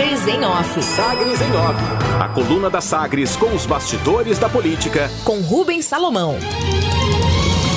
Sagres em Off. Sagres em Off. A coluna da Sagres com os bastidores da política. Com Rubens Salomão.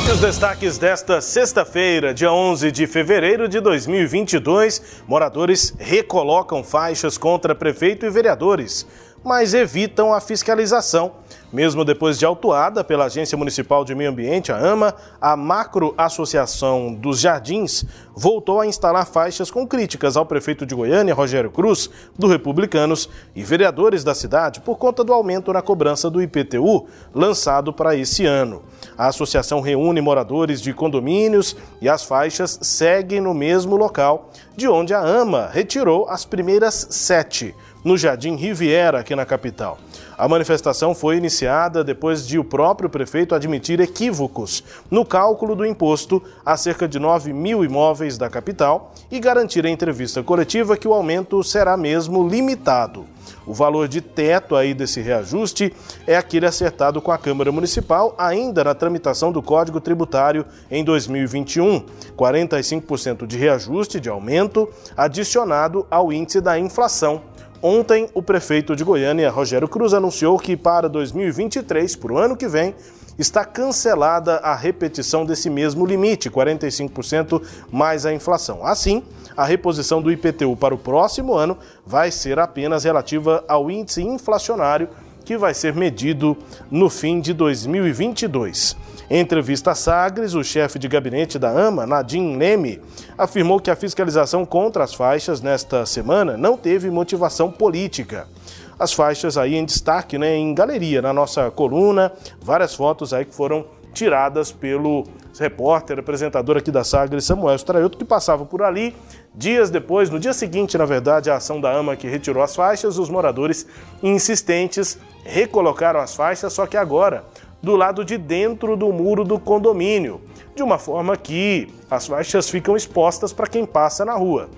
E os destaques desta sexta-feira, dia 11 de fevereiro de 2022, moradores recolocam faixas contra prefeito e vereadores, mas evitam a fiscalização. Mesmo depois de autuada pela Agência Municipal de Meio Ambiente, a AMA, a Macro Associação dos Jardins voltou a instalar faixas com críticas ao prefeito de Goiânia, Rogério Cruz, do Republicanos, e vereadores da cidade por conta do aumento na cobrança do IPTU lançado para esse ano. A associação reúne moradores de condomínios e as faixas seguem no mesmo local, de onde a AMA retirou as primeiras sete, no Jardim Riviera, aqui na capital. A manifestação foi iniciada depois de o próprio prefeito admitir equívocos no cálculo do imposto a cerca de 9 mil imóveis da capital e garantir em entrevista coletiva que o aumento será mesmo limitado. O valor de teto aí desse reajuste é aquele acertado com a Câmara Municipal ainda na tramitação do Código Tributário em 2021. 45% de reajuste de aumento adicionado ao índice da inflação Ontem, o prefeito de Goiânia, Rogério Cruz, anunciou que para 2023, para o ano que vem, está cancelada a repetição desse mesmo limite, 45% mais a inflação. Assim, a reposição do IPTU para o próximo ano vai ser apenas relativa ao índice inflacionário que vai ser medido no fim de 2022. Em entrevista à Sagres, o chefe de gabinete da AMA, Nadim Leme, afirmou que a fiscalização contra as faixas nesta semana não teve motivação política. As faixas aí em destaque, né, em galeria, na nossa coluna, várias fotos aí que foram tiradas pelo repórter, apresentador aqui da Sagres, Samuel Straioto, que passava por ali. Dias depois, no dia seguinte, na verdade, a ação da AMA que retirou as faixas, os moradores insistentes recolocaram as faixas, só que agora do lado de dentro do muro do condomínio, de uma forma que as faixas ficam expostas para quem passa na rua.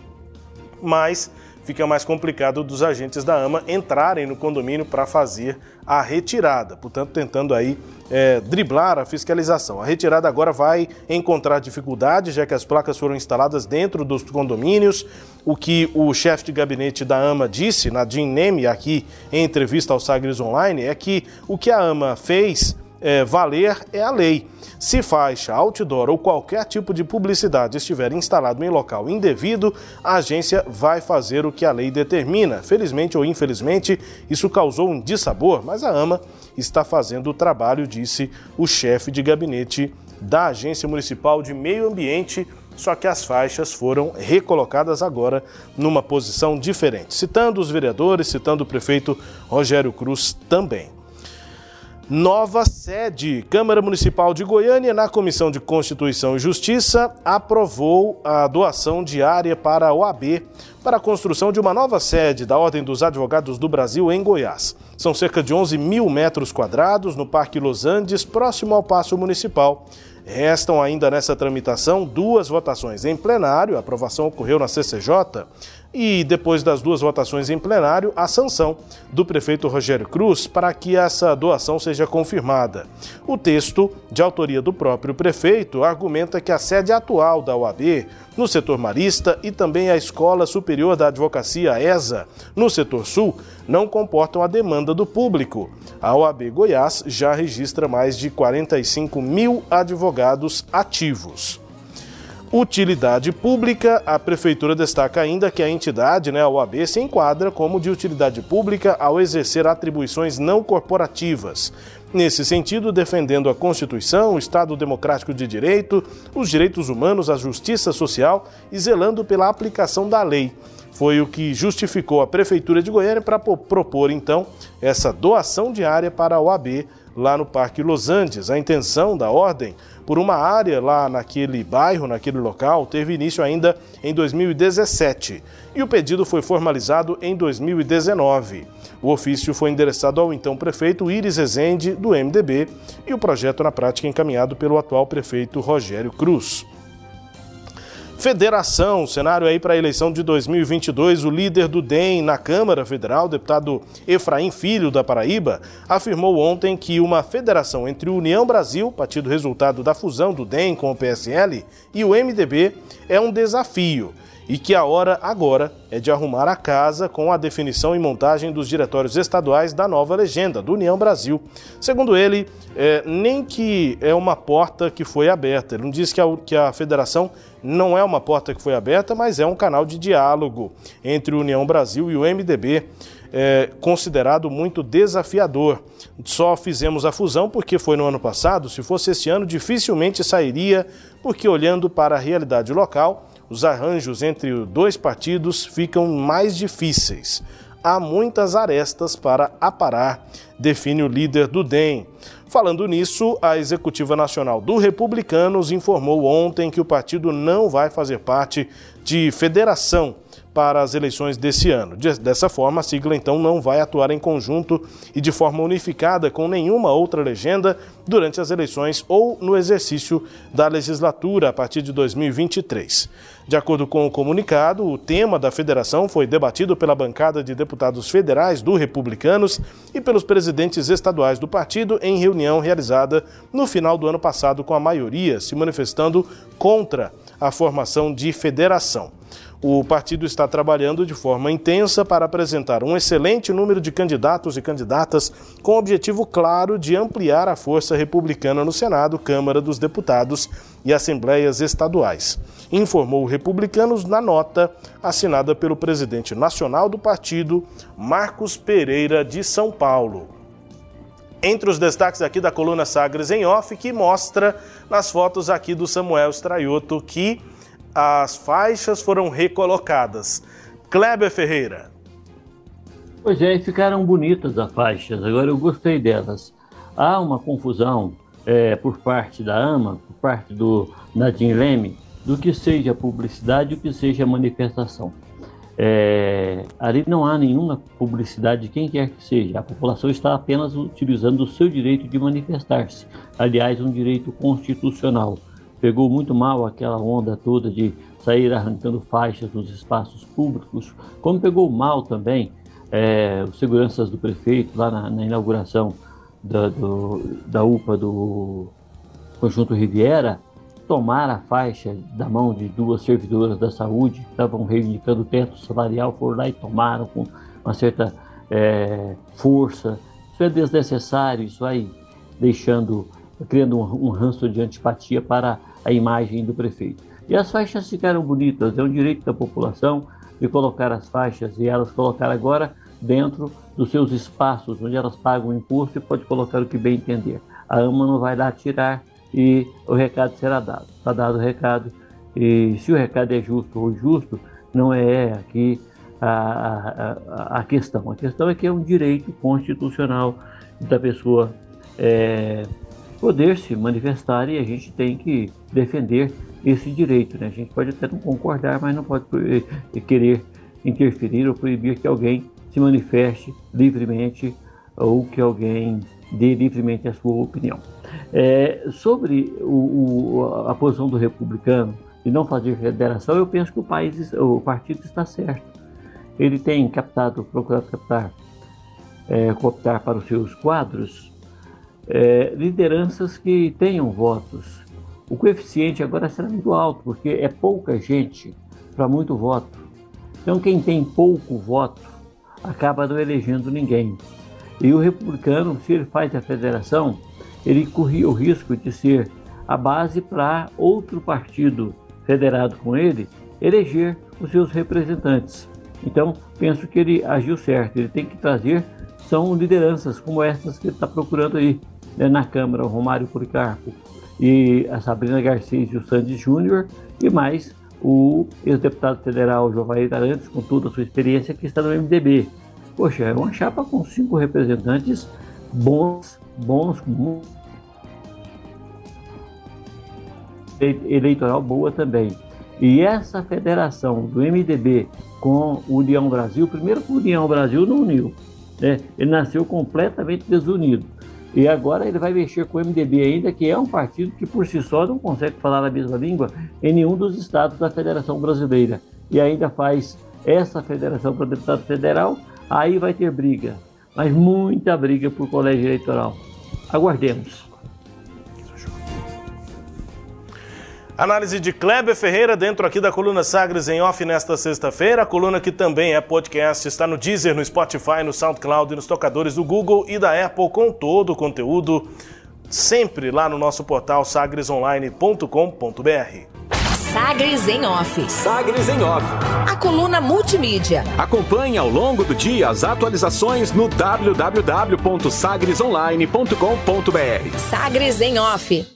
Mas fica mais complicado dos agentes da AMA entrarem no condomínio para fazer a retirada, portanto, tentando aí é, driblar a fiscalização. A retirada agora vai encontrar dificuldades, já que as placas foram instaladas dentro dos condomínios. O que o chefe de gabinete da AMA disse, Nadim Neme, aqui em entrevista ao Sagres Online, é que o que a AMA fez é, valer é a lei. Se faixa, outdoor ou qualquer tipo de publicidade estiver instalado em local indevido, a agência vai fazer o que a lei determina. Felizmente ou infelizmente, isso causou um dissabor, mas a AMA está fazendo o trabalho, disse o chefe de gabinete da Agência Municipal de Meio Ambiente só que as faixas foram recolocadas agora numa posição diferente, citando os vereadores, citando o prefeito Rogério Cruz também. Nova sede. Câmara Municipal de Goiânia, na Comissão de Constituição e Justiça, aprovou a doação diária para a OAB para a construção de uma nova sede da Ordem dos Advogados do Brasil em Goiás. São cerca de 11 mil metros quadrados no Parque Los Andes, próximo ao Paço Municipal. Restam ainda nessa tramitação duas votações em plenário, a aprovação ocorreu na CCJ, e depois das duas votações em plenário, a sanção do prefeito Rogério Cruz para que essa doação seja confirmada. O texto, de autoria do próprio prefeito, argumenta que a sede atual da OAB no setor marista e também a Escola Superior da Advocacia ESA no setor sul não comportam a demanda do público. A OAB Goiás já registra mais de 45 mil advogados ativos. Utilidade pública, a Prefeitura destaca ainda que a entidade, né, a OAB, se enquadra como de utilidade pública ao exercer atribuições não corporativas. Nesse sentido, defendendo a Constituição, o Estado Democrático de Direito, os direitos humanos, a justiça social e zelando pela aplicação da lei. Foi o que justificou a Prefeitura de Goiânia para propor, então, essa doação diária para a OAB lá no Parque Los Andes. A intenção da ordem por uma área lá naquele bairro, naquele local, teve início ainda em 2017 e o pedido foi formalizado em 2019. O ofício foi endereçado ao então prefeito Iris Rezende, do MDB, e o projeto na prática encaminhado pelo atual prefeito Rogério Cruz. Federação, cenário aí para a eleição de 2022, o líder do DEM na Câmara Federal, deputado Efraim Filho da Paraíba, afirmou ontem que uma federação entre União Brasil, partido resultado da fusão do DEM com o PSL, e o MDB é um desafio e que a hora agora é de arrumar a casa com a definição e montagem dos diretórios estaduais da nova legenda do União Brasil. Segundo ele, é, nem que é uma porta que foi aberta. Ele não diz que a, que a federação não é uma porta que foi aberta, mas é um canal de diálogo entre o União Brasil e o MDB é, considerado muito desafiador. Só fizemos a fusão porque foi no ano passado, se fosse esse ano, dificilmente sairia, porque olhando para a realidade local, os arranjos entre dois partidos ficam mais difíceis. Há muitas arestas para aparar, define o líder do DEM. Falando nisso, a Executiva Nacional do Republicanos informou ontem que o partido não vai fazer parte de federação para as eleições desse ano. Dessa forma, a sigla então não vai atuar em conjunto e de forma unificada com nenhuma outra legenda durante as eleições ou no exercício da legislatura a partir de 2023. De acordo com o comunicado, o tema da federação foi debatido pela bancada de deputados federais do Republicanos e pelos presidentes estaduais do partido em reunião realizada no final do ano passado, com a maioria se manifestando contra a formação de federação. O partido está trabalhando de forma intensa para apresentar um excelente número de candidatos e candidatas com o objetivo claro de ampliar a força republicana no Senado, Câmara dos Deputados e Assembleias Estaduais. Informou Republicanos na nota assinada pelo presidente nacional do partido, Marcos Pereira de São Paulo. Entre os destaques aqui da coluna Sagres em Off, que mostra nas fotos aqui do Samuel Straioto que as faixas foram recolocadas. Kleber Ferreira. Pois é, ficaram bonitas as faixas, agora eu gostei delas. Há uma confusão é, por parte da AMA, por parte do Nadim Leme, do que seja publicidade e o que seja manifestação. É, ali não há nenhuma publicidade de quem quer que seja. A população está apenas utilizando o seu direito de manifestar-se. Aliás, um direito constitucional pegou muito mal aquela onda toda de sair arrancando faixas nos espaços públicos, como pegou mal também é, os seguranças do prefeito lá na, na inauguração da, do, da UPA do Conjunto Riviera, tomar a faixa da mão de duas servidoras da saúde que estavam reivindicando o teto salarial, foram lá e tomaram com uma certa é, força. Isso é desnecessário, isso vai deixando, criando um, um ranço de antipatia para a imagem do prefeito. E as faixas ficaram bonitas, é um direito da população de colocar as faixas e elas colocar agora dentro dos seus espaços, onde elas pagam imposto e pode colocar o que bem entender. A AMA não vai lá tirar e o recado será dado. Está dado o recado e se o recado é justo ou injusto, não é aqui a, a, a questão. A questão é que é um direito constitucional da pessoa é, poder se manifestar e a gente tem que defender esse direito. Né? A gente pode até não concordar, mas não pode eh, querer interferir ou proibir que alguém se manifeste livremente ou que alguém dê livremente a sua opinião. É, sobre o, o, a posição do republicano de não fazer federação, eu penso que o país, o partido está certo. Ele tem captado, procurado captar, é, cooptar para os seus quadros é, lideranças que tenham votos. O coeficiente agora será muito alto, porque é pouca gente para muito voto. Então, quem tem pouco voto acaba não elegendo ninguém. E o republicano, se ele faz a federação, ele corria o risco de ser a base para outro partido federado com ele eleger os seus representantes. Então, penso que ele agiu certo. Ele tem que trazer são lideranças como essas que ele está procurando aí, né, na Câmara, o Romário Policarpo e a Sabrina Garcês e o Sandy Júnior, e mais o ex-deputado federal Jovair Arantes, com toda a sua experiência, que está no MDB. Poxa, é uma chapa com cinco representantes bons, bons, eleitoral boa também. E essa federação do MDB com o União Brasil, primeiro que o União Brasil não uniu, né? ele nasceu completamente desunido. E agora ele vai mexer com o MDB ainda, que é um partido que por si só não consegue falar a mesma língua em nenhum dos estados da Federação Brasileira. E ainda faz essa federação para deputado federal, aí vai ter briga. Mas muita briga por colégio eleitoral. Aguardemos. Análise de Kleber Ferreira dentro aqui da coluna Sagres em Off nesta sexta-feira. A coluna que também é podcast está no Deezer, no Spotify, no SoundCloud e nos tocadores do Google e da Apple com todo o conteúdo sempre lá no nosso portal sagresonline.com.br. Sagres em Off. Sagres em Off. A coluna multimídia. Acompanhe ao longo do dia as atualizações no www.sagresonline.com.br. Sagres em Off.